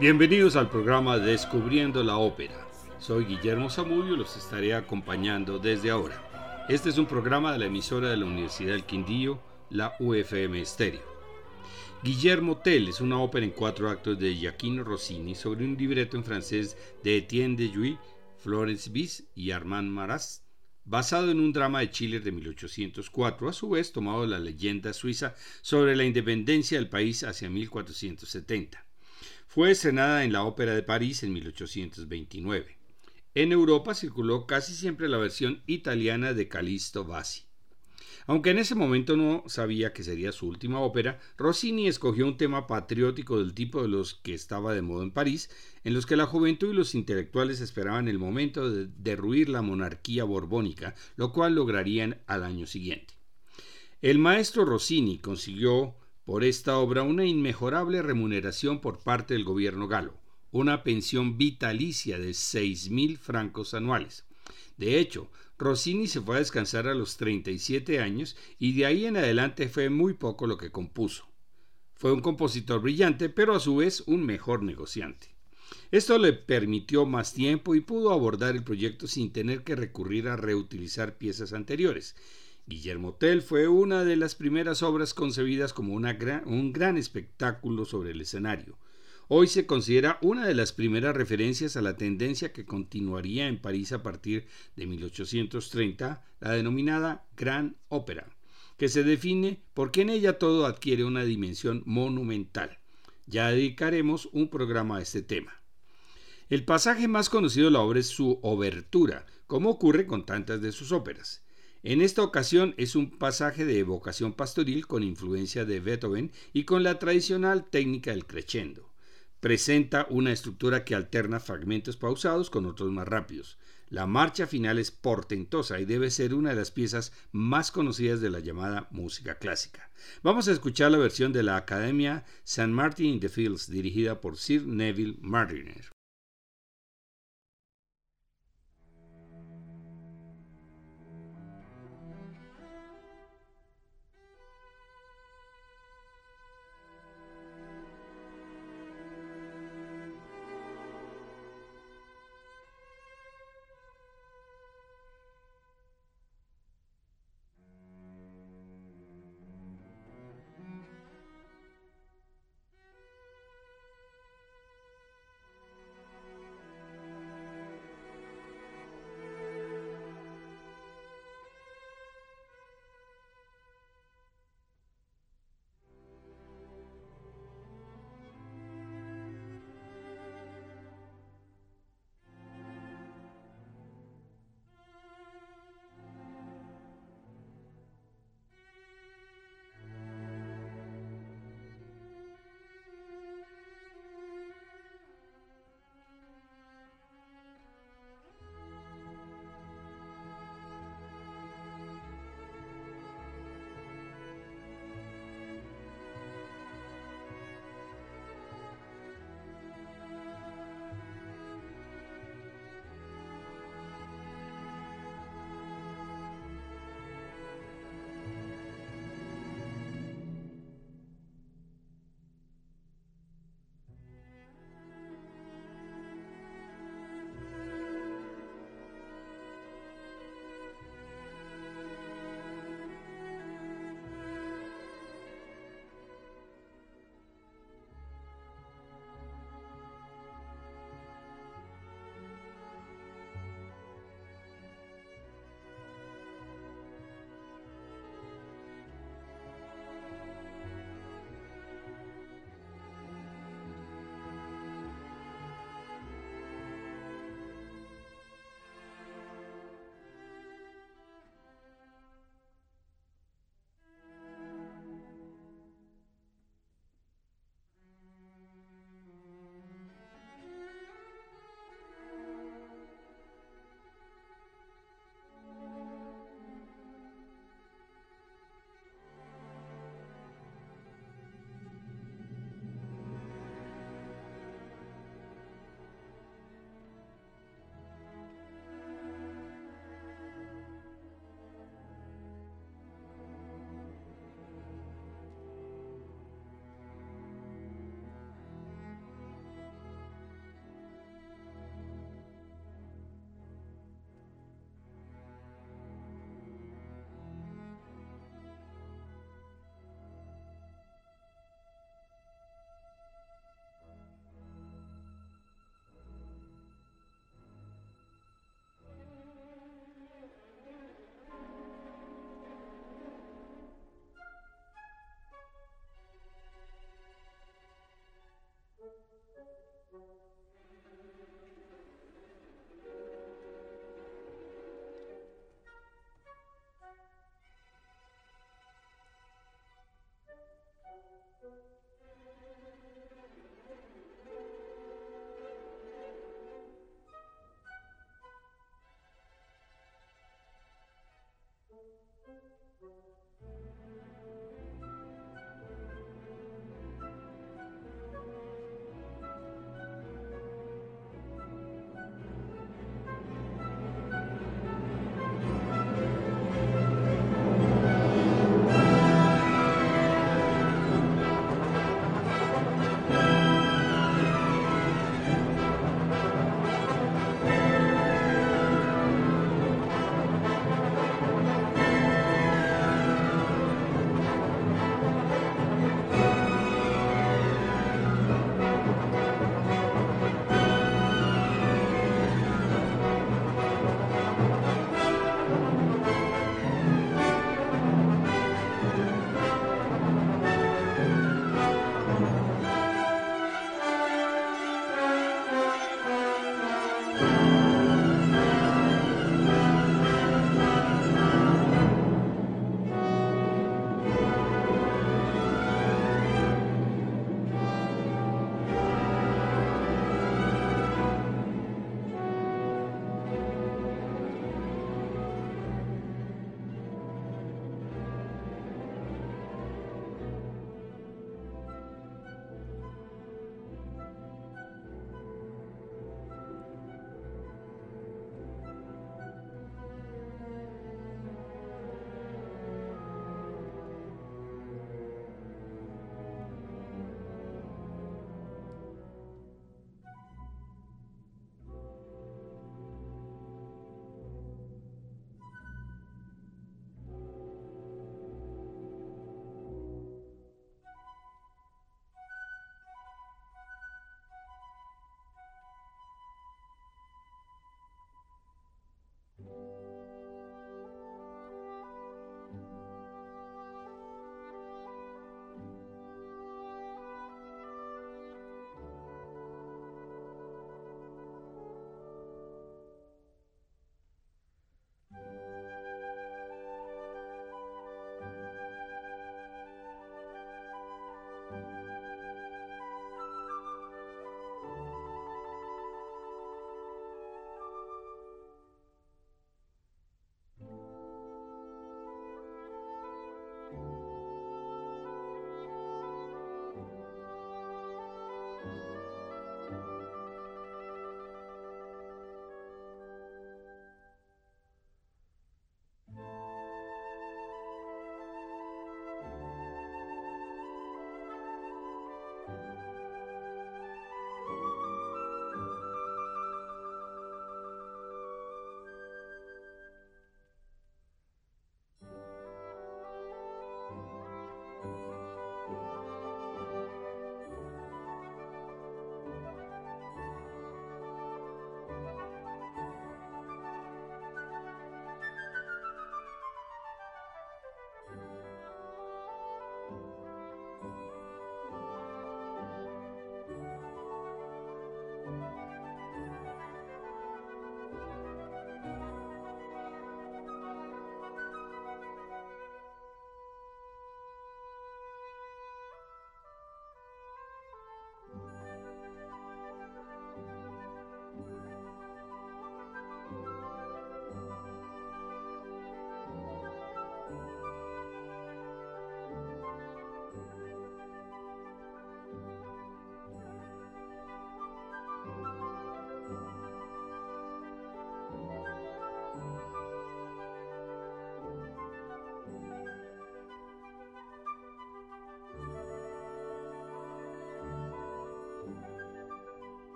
Bienvenidos al programa Descubriendo la Ópera. Soy Guillermo Zamudio y los estaré acompañando desde ahora. Este es un programa de la emisora de la Universidad del Quindío, la UFM Stereo. Guillermo Tell es una ópera en cuatro actos de Giacchino Rossini sobre un libreto en francés de Etienne de Jouy, Florence Bis y Armand Maras, basado en un drama de Chile de 1804, a su vez tomado de la leyenda suiza sobre la independencia del país hacia 1470. Fue estrenada en la Ópera de París en 1829. En Europa circuló casi siempre la versión italiana de Callisto Bassi. Aunque en ese momento no sabía que sería su última ópera, Rossini escogió un tema patriótico del tipo de los que estaba de moda en París, en los que la juventud y los intelectuales esperaban el momento de derruir la monarquía borbónica, lo cual lograrían al año siguiente. El maestro Rossini consiguió por esta obra una inmejorable remuneración por parte del gobierno galo, una pensión vitalicia de seis mil francos anuales. De hecho, Rossini se fue a descansar a los 37 años y de ahí en adelante fue muy poco lo que compuso. Fue un compositor brillante, pero a su vez un mejor negociante. Esto le permitió más tiempo y pudo abordar el proyecto sin tener que recurrir a reutilizar piezas anteriores, Guillermo Tell fue una de las primeras obras concebidas como un gran espectáculo sobre el escenario. Hoy se considera una de las primeras referencias a la tendencia que continuaría en París a partir de 1830, la denominada Gran Ópera, que se define porque en ella todo adquiere una dimensión monumental. Ya dedicaremos un programa a este tema. El pasaje más conocido de la obra es su obertura, como ocurre con tantas de sus óperas. En esta ocasión es un pasaje de evocación pastoril con influencia de Beethoven y con la tradicional técnica del crescendo. Presenta una estructura que alterna fragmentos pausados con otros más rápidos. La marcha final es portentosa y debe ser una de las piezas más conocidas de la llamada música clásica. Vamos a escuchar la versión de la Academia St. Martin in the Fields dirigida por Sir Neville Martiner.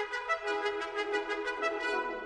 Thank you.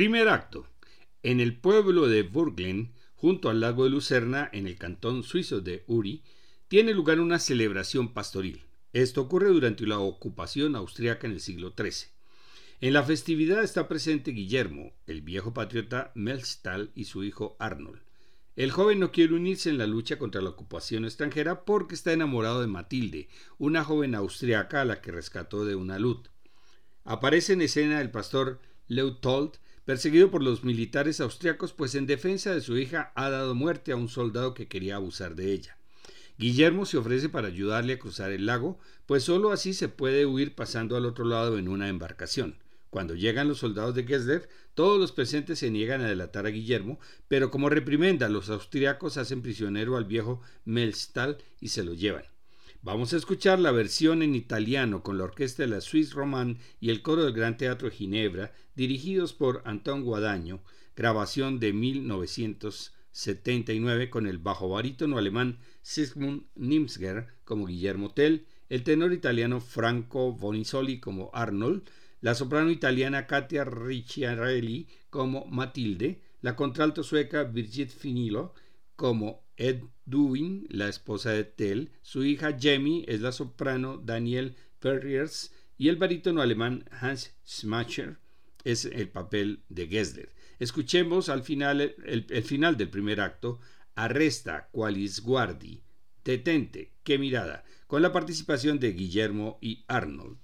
Primer acto. En el pueblo de Burglen, junto al lago de Lucerna, en el cantón suizo de Uri, tiene lugar una celebración pastoril. Esto ocurre durante la ocupación austriaca en el siglo XIII. En la festividad está presente Guillermo, el viejo patriota Melchtal y su hijo Arnold. El joven no quiere unirse en la lucha contra la ocupación extranjera porque está enamorado de Matilde, una joven austriaca a la que rescató de una luz. Aparece en escena el pastor Leutold, perseguido por los militares austriacos, pues en defensa de su hija ha dado muerte a un soldado que quería abusar de ella. Guillermo se ofrece para ayudarle a cruzar el lago, pues sólo así se puede huir pasando al otro lado en una embarcación. Cuando llegan los soldados de Gessler, todos los presentes se niegan a delatar a Guillermo, pero como reprimenda, los austriacos hacen prisionero al viejo Melstal y se lo llevan. Vamos a escuchar la versión en italiano con la orquesta de la Swiss Roman y el coro del Gran Teatro de Ginebra, dirigidos por Antón Guadaño, grabación de 1979 con el bajo barítono alemán Sigmund Nimsger como Guillermo Tell, el tenor italiano Franco Bonisoli como Arnold, la soprano italiana Katia Ricciarelli como Matilde, la contralto sueca Birgit Finilo como Ed Duin, la esposa de Tell, su hija Jemmy es la soprano Daniel Perriers y el barítono alemán Hans Schmacher es el papel de Gessler. Escuchemos al final el, el final del primer acto, Arresta qualis guardi, Detente, qué mirada, con la participación de Guillermo y Arnold.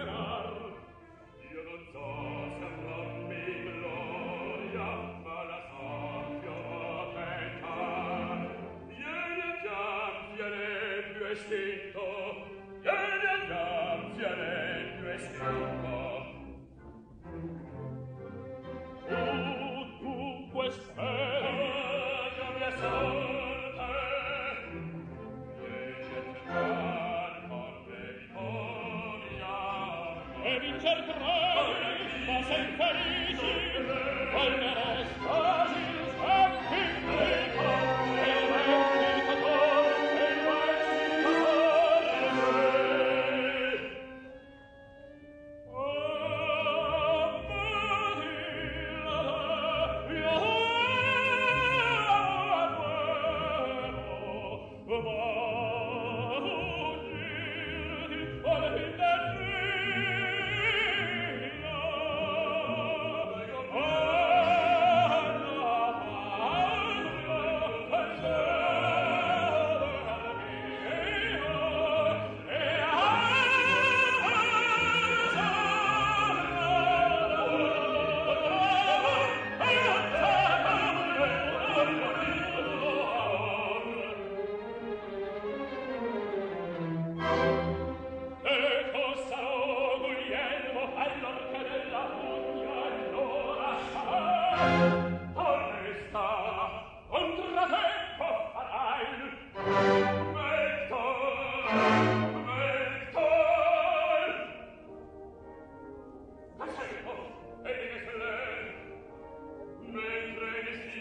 sera.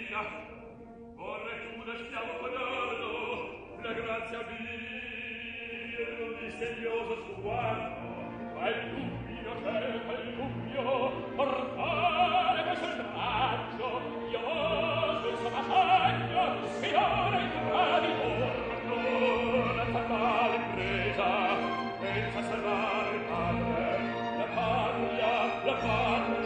mia, vorrei tu lasciamo pagarlo, la grazia mia, un disegnoso sguardo, ma il dubbio c'è, ma il dubbio, portare questo raggio, io sono il suo passaggio, signore il traditor, la fatale impresa, senza salvare il padre, la paglia, la paglia,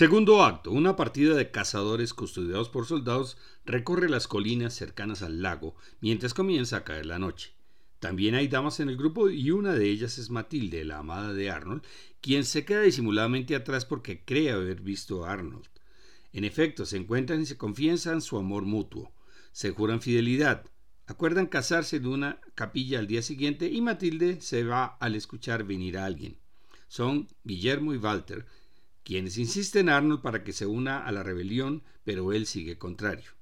Segundo acto. Una partida de cazadores custodiados por soldados recorre las colinas cercanas al lago mientras comienza a caer la noche. También hay damas en el grupo y una de ellas es Matilde, la amada de Arnold, quien se queda disimuladamente atrás porque cree haber visto a Arnold. En efecto, se encuentran y se confiesan su amor mutuo. Se juran fidelidad. Acuerdan casarse en una capilla al día siguiente y Matilde se va al escuchar venir a alguien. Son Guillermo y Walter, quienes insisten en Arnold para que se una a la rebelión, pero él sigue contrario.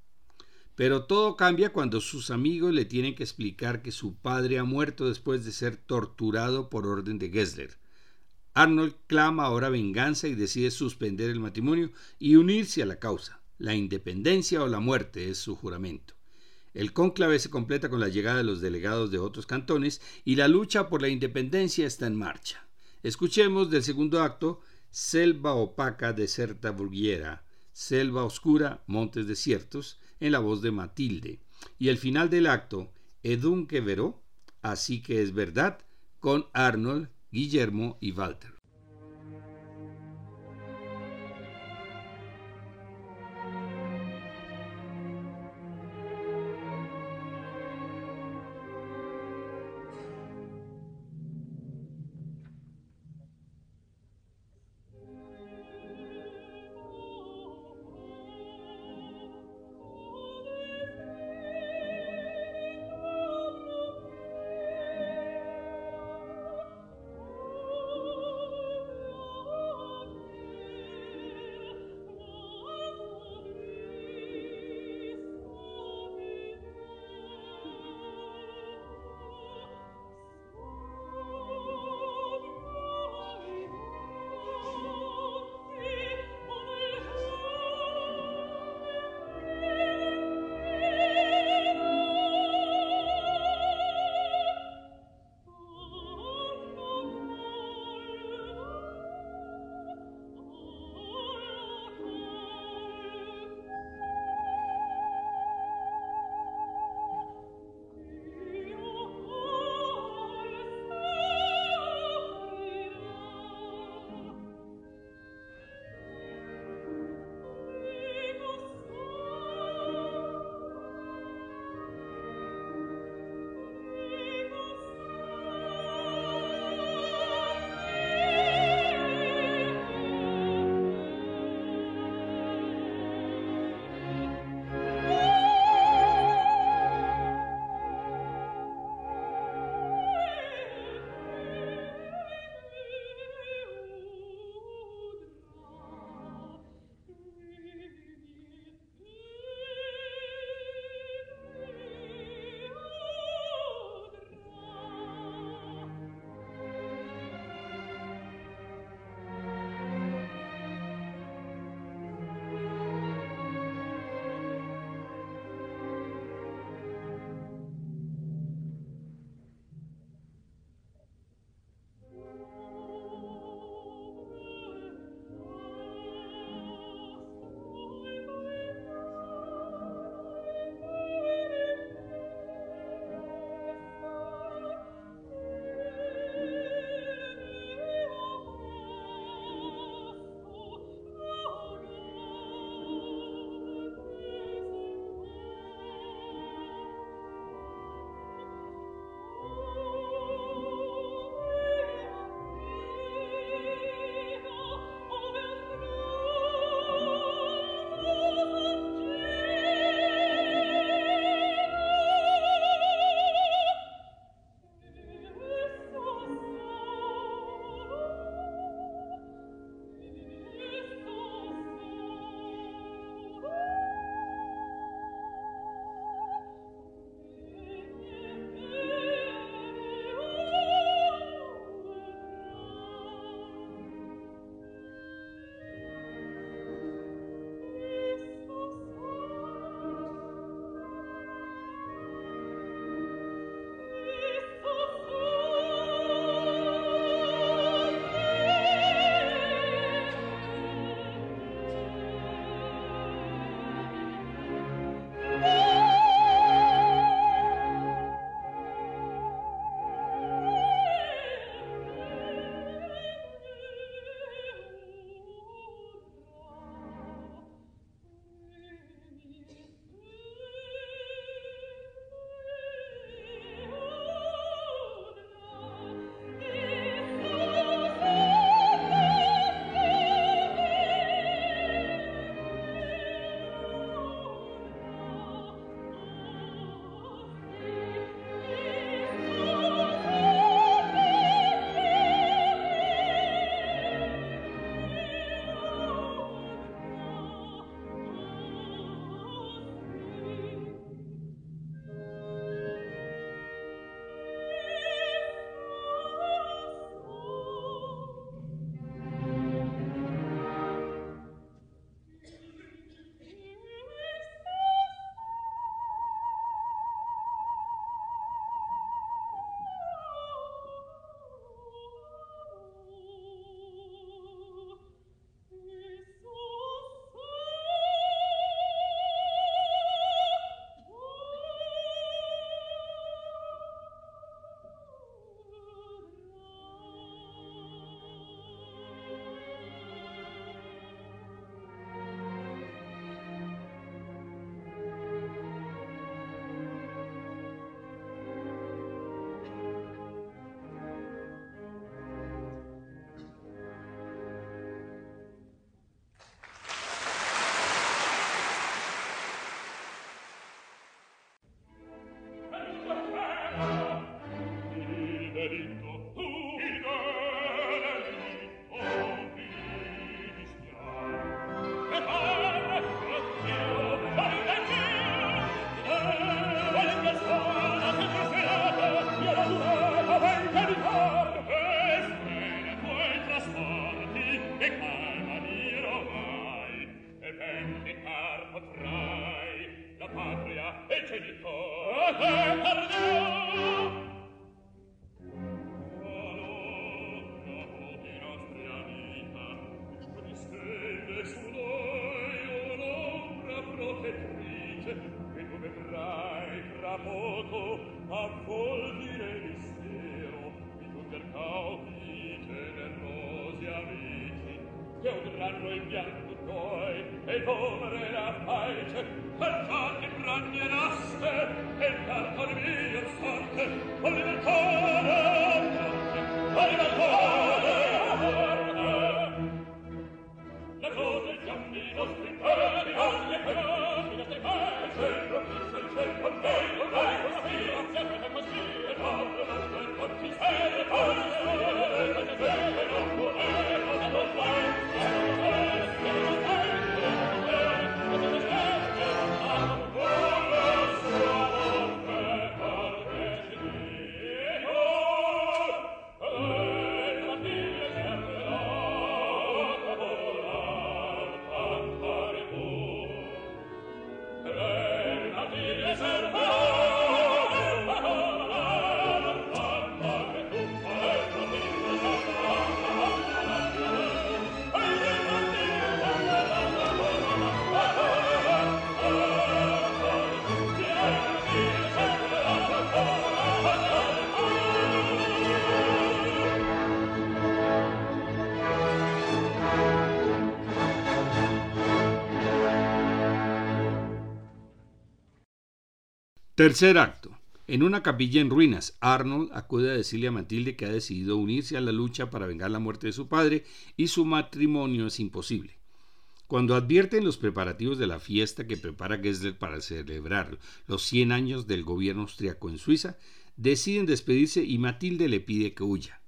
Pero todo cambia cuando sus amigos le tienen que explicar que su padre ha muerto después de ser torturado por orden de Gessler. Arnold clama ahora venganza y decide suspender el matrimonio y unirse a la causa. La independencia o la muerte es su juramento. El cónclave se completa con la llegada de los delegados de otros cantones y la lucha por la independencia está en marcha. Escuchemos del segundo acto Selva opaca, deserta burguera, Selva oscura, montes desiertos, en la voz de Matilde. Y el final del acto, Edunque veró, así que es verdad, con Arnold, Guillermo y Walter. Arneu Tercer acto. En una capilla en ruinas, Arnold acude a decirle a Matilde que ha decidido unirse a la lucha para vengar la muerte de su padre y su matrimonio es imposible. Cuando advierten los preparativos de la fiesta que prepara Gessler para celebrar los 100 años del gobierno austriaco en Suiza, deciden despedirse y Matilde le pide que huya.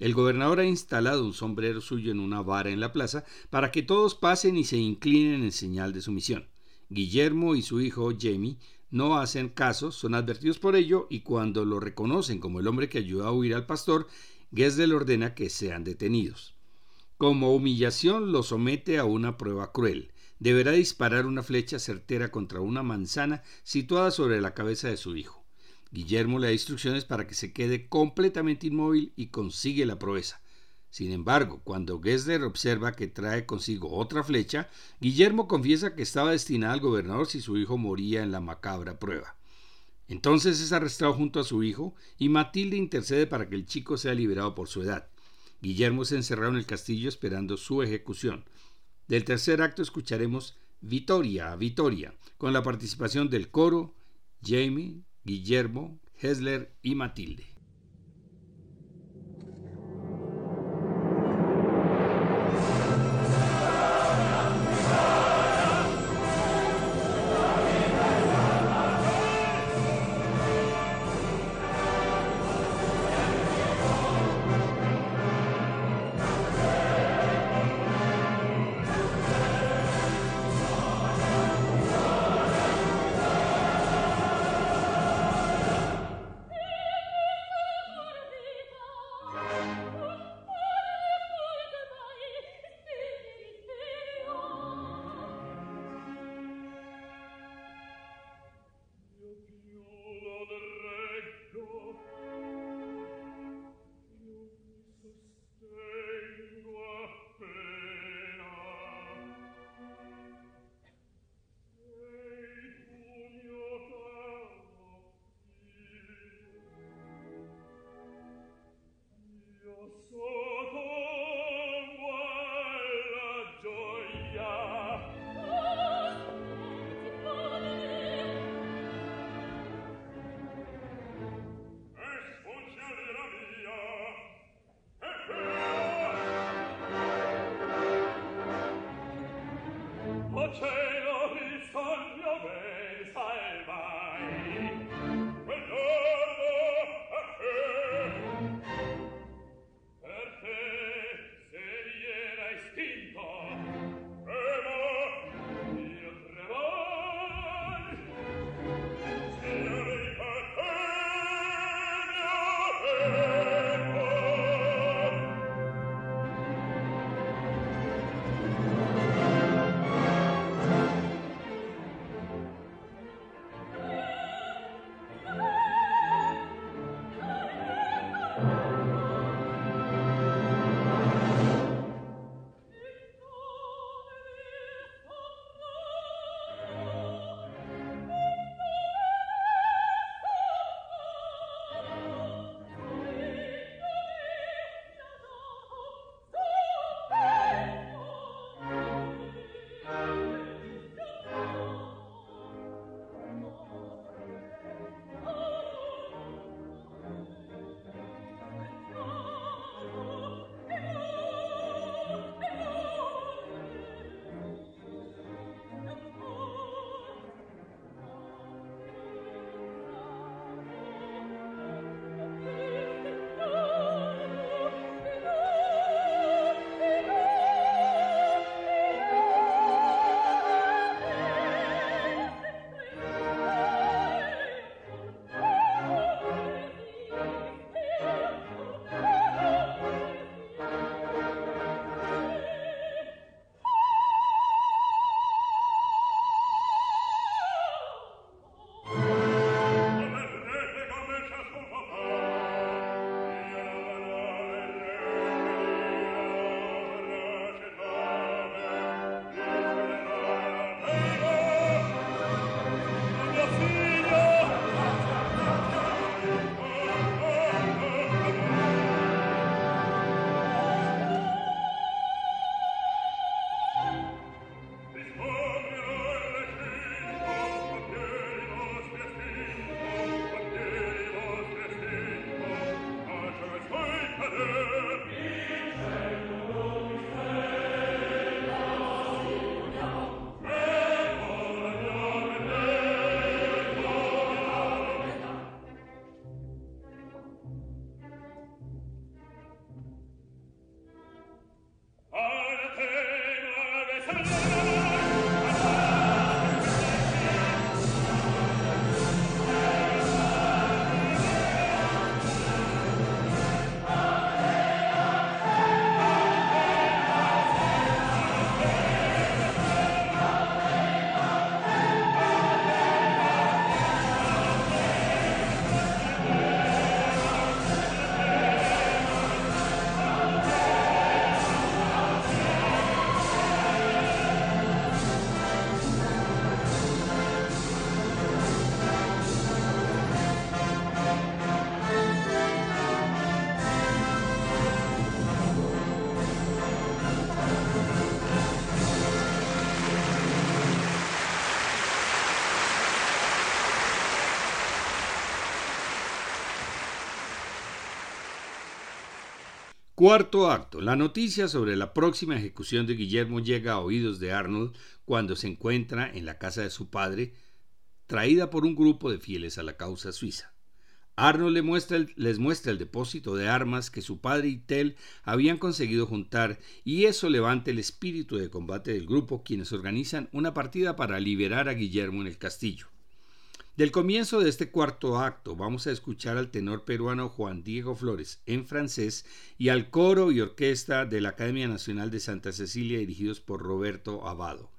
El gobernador ha instalado un sombrero suyo en una vara en la plaza para que todos pasen y se inclinen en señal de sumisión. Guillermo y su hijo Jamie no hacen caso, son advertidos por ello y cuando lo reconocen como el hombre que ayudó a huir al pastor, Gesell ordena que sean detenidos. Como humillación lo somete a una prueba cruel. Deberá disparar una flecha certera contra una manzana situada sobre la cabeza de su hijo. Guillermo le da instrucciones para que se quede completamente inmóvil y consigue la proeza. Sin embargo, cuando Gessler observa que trae consigo otra flecha, Guillermo confiesa que estaba destinada al gobernador si su hijo moría en la macabra prueba. Entonces es arrestado junto a su hijo y Matilde intercede para que el chico sea liberado por su edad. Guillermo es encerrado en el castillo esperando su ejecución. Del tercer acto escucharemos Vitoria, Vitoria, con la participación del coro, Jamie, Guillermo, Hessler y Matilde. Cuarto acto. La noticia sobre la próxima ejecución de Guillermo llega a oídos de Arnold cuando se encuentra en la casa de su padre, traída por un grupo de fieles a la causa suiza. Arnold les muestra, el, les muestra el depósito de armas que su padre y Tell habían conseguido juntar y eso levanta el espíritu de combate del grupo quienes organizan una partida para liberar a Guillermo en el castillo. Del comienzo de este cuarto acto vamos a escuchar al tenor peruano Juan Diego Flores en francés y al coro y orquesta de la Academia Nacional de Santa Cecilia dirigidos por Roberto Abado.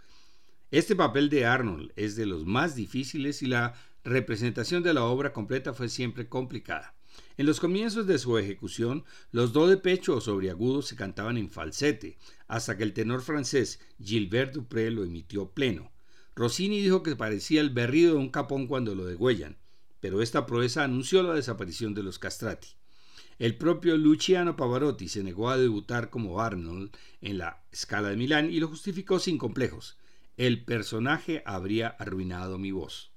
Este papel de Arnold es de los más difíciles y la representación de la obra completa fue siempre complicada. En los comienzos de su ejecución, los do de pecho o sobreagudos se cantaban en falsete, hasta que el tenor francés Gilbert Dupré lo emitió pleno. Rossini dijo que parecía el berrido de un capón cuando lo degüellan, pero esta proeza anunció la desaparición de los castrati. El propio Luciano Pavarotti se negó a debutar como Arnold en la Scala de Milán y lo justificó sin complejos. El personaje habría arruinado mi voz.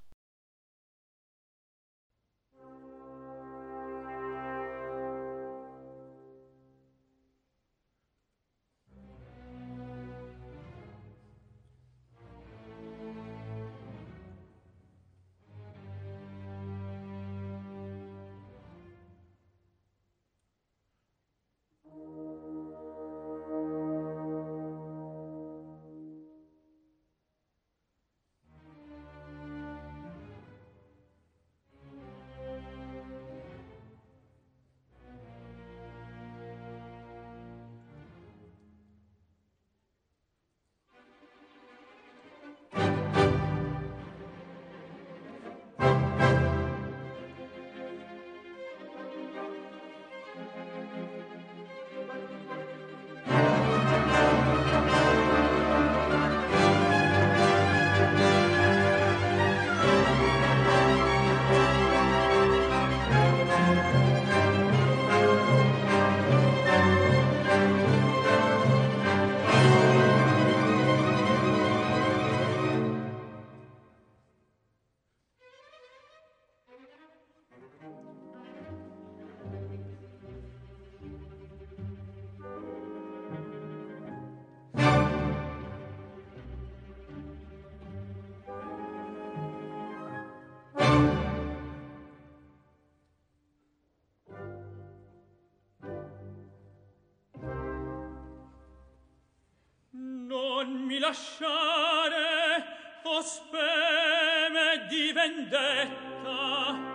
non mi lasciare o speme di vendetta.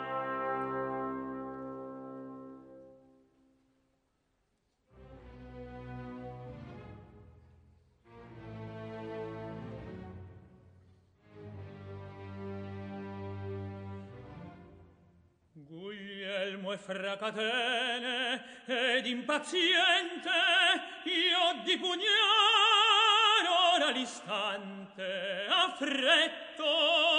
Guglielmo e fracatene ed impaziente io di pugnare all'istante affretto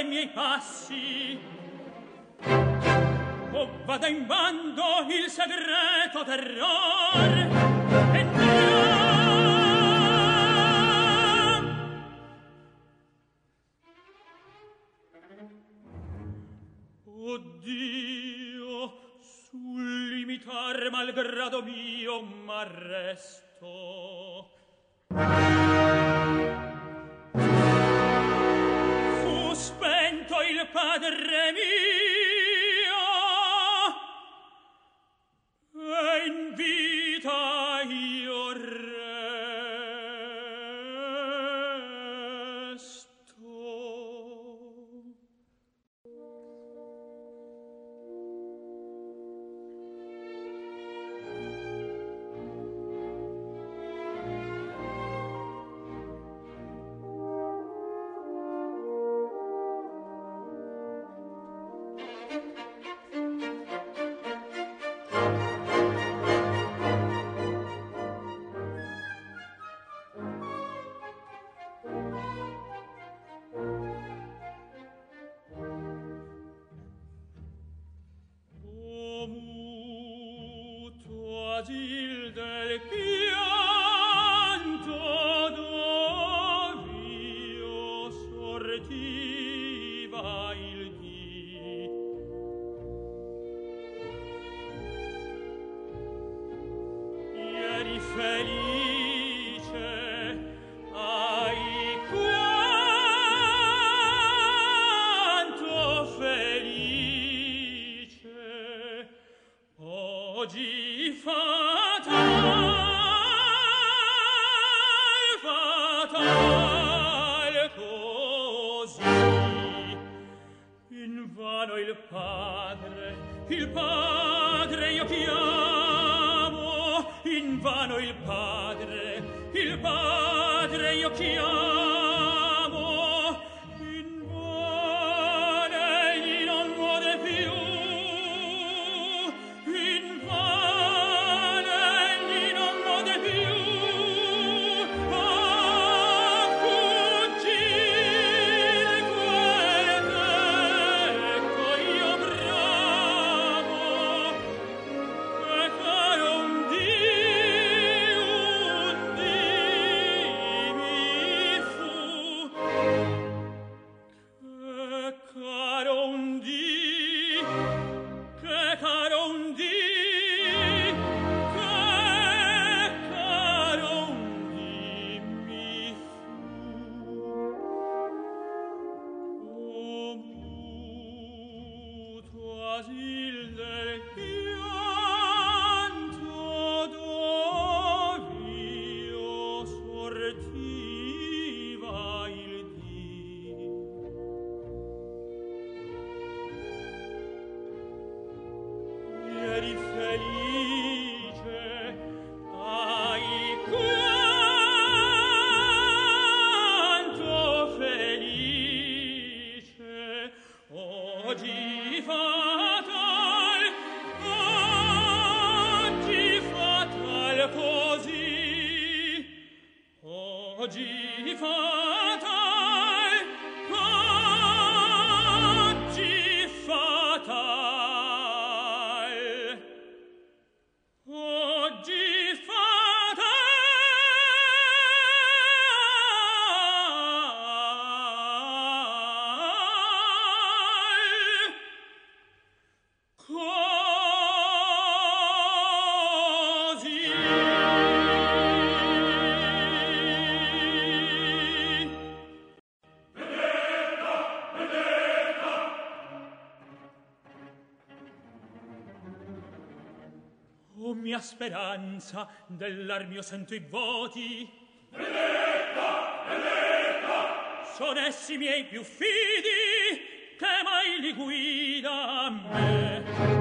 dai miei passi. O vada in bando il segreto terror. E Oddio, sul limitar malgrado mio m'arresto. speranza dell'armio sento i voti. Benedetta, benedetta Son essi miei più fidi che mai li guida a me.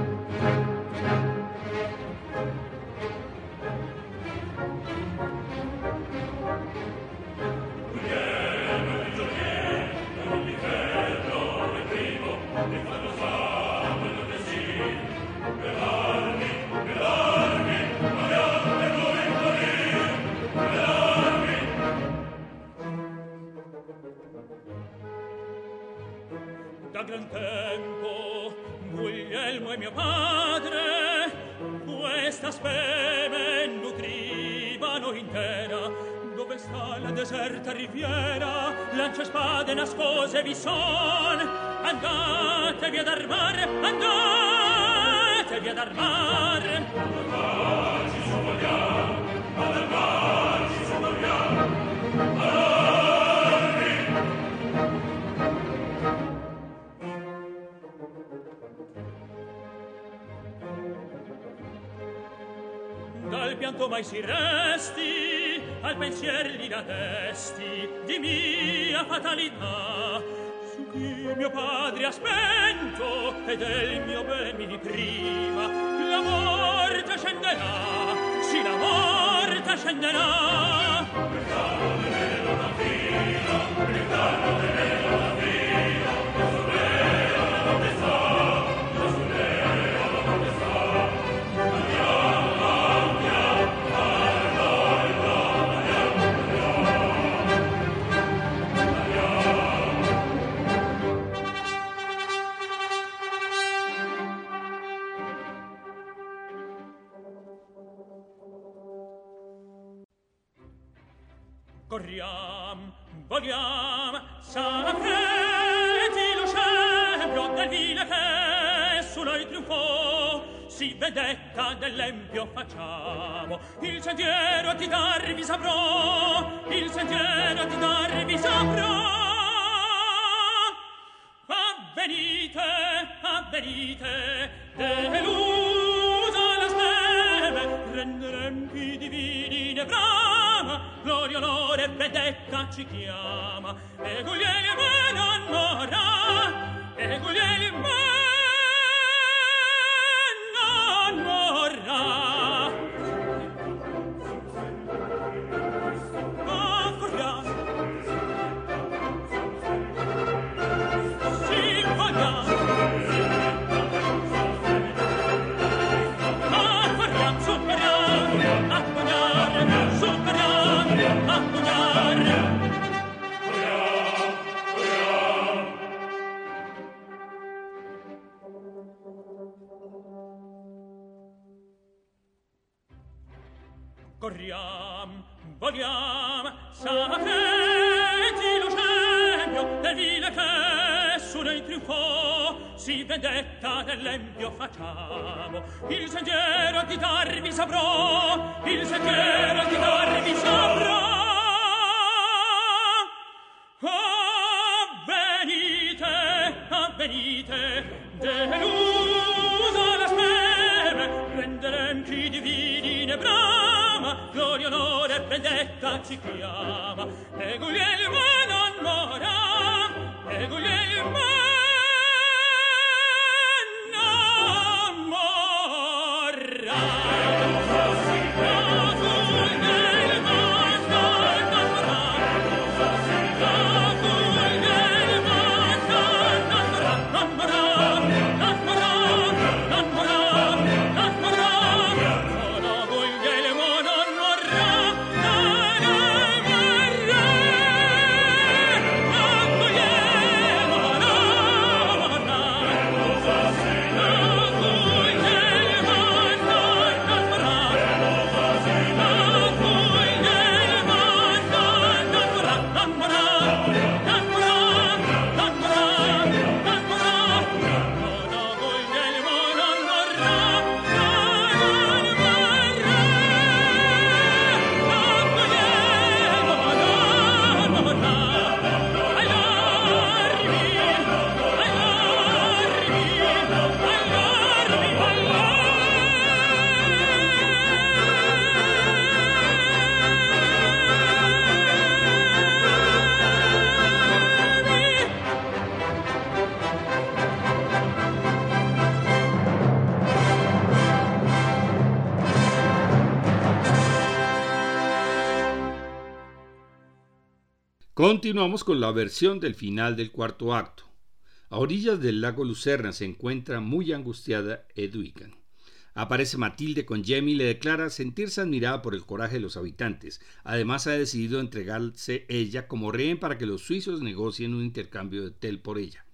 Padre questa speme nutrivano intera dove sta la deserta riviera lancia spade nascose vi son. Andatevi ad armare andatevi ad armare pianto mai si resti al pensier li testi di mia fatalità. Su chi mio padre ha spento e del mio ben mi priva la morte scenderà sì la morte scenderà Ritardo de il Ritardo de meno, corriam, vogliam, sapreti lo scempio del vile che su noi triunfò, si vedetta dell'empio facciamo, il sentiero a ti darvi saprò, il sentiero a ti darvi saprò, valletta ci chiama e Guglielmo Continuamos con la versión del final del cuarto acto. A orillas del lago Lucerna se encuentra muy angustiada Edwin. Aparece Matilde con Jamie y le declara sentirse admirada por el coraje de los habitantes. Además ha decidido entregarse ella como rehén para que los suizos negocien un intercambio de tel por ella.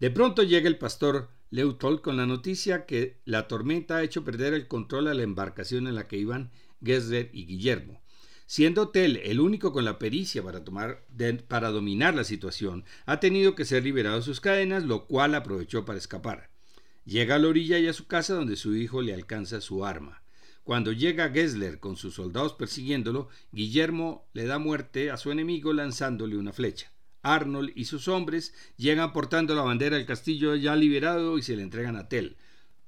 De pronto llega el pastor Leutol con la noticia que la tormenta ha hecho perder el control a la embarcación en la que iban Gessler y Guillermo. Siendo Tell el único con la pericia para, tomar para dominar la situación, ha tenido que ser liberado de sus cadenas, lo cual aprovechó para escapar. Llega a la orilla y a su casa donde su hijo le alcanza su arma. Cuando llega Gessler con sus soldados persiguiéndolo, Guillermo le da muerte a su enemigo lanzándole una flecha. Arnold y sus hombres llegan portando la bandera del castillo ya liberado y se le entregan a Tell.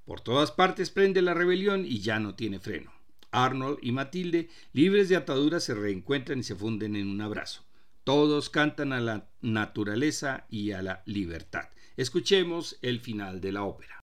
Por todas partes prende la rebelión y ya no tiene freno. Arnold y Matilde, libres de ataduras, se reencuentran y se funden en un abrazo. Todos cantan a la naturaleza y a la libertad. Escuchemos el final de la ópera.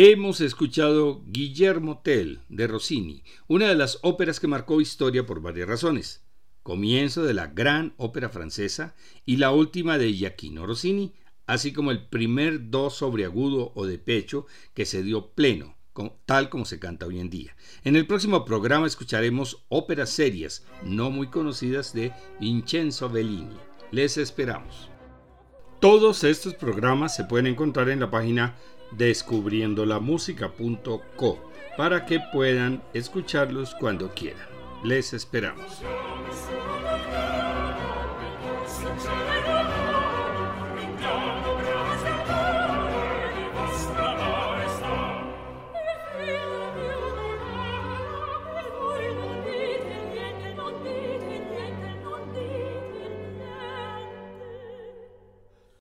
Hemos escuchado Guillermo Tell de Rossini, una de las óperas que marcó historia por varias razones. Comienzo de la gran ópera francesa y la última de Giacchino Rossini, así como el primer do sobreagudo o de pecho que se dio pleno, tal como se canta hoy en día. En el próximo programa escucharemos óperas serias no muy conocidas de Vincenzo Bellini. Les esperamos. Todos estos programas se pueden encontrar en la página descubriendolamusica.co para que puedan escucharlos cuando quieran. Les esperamos.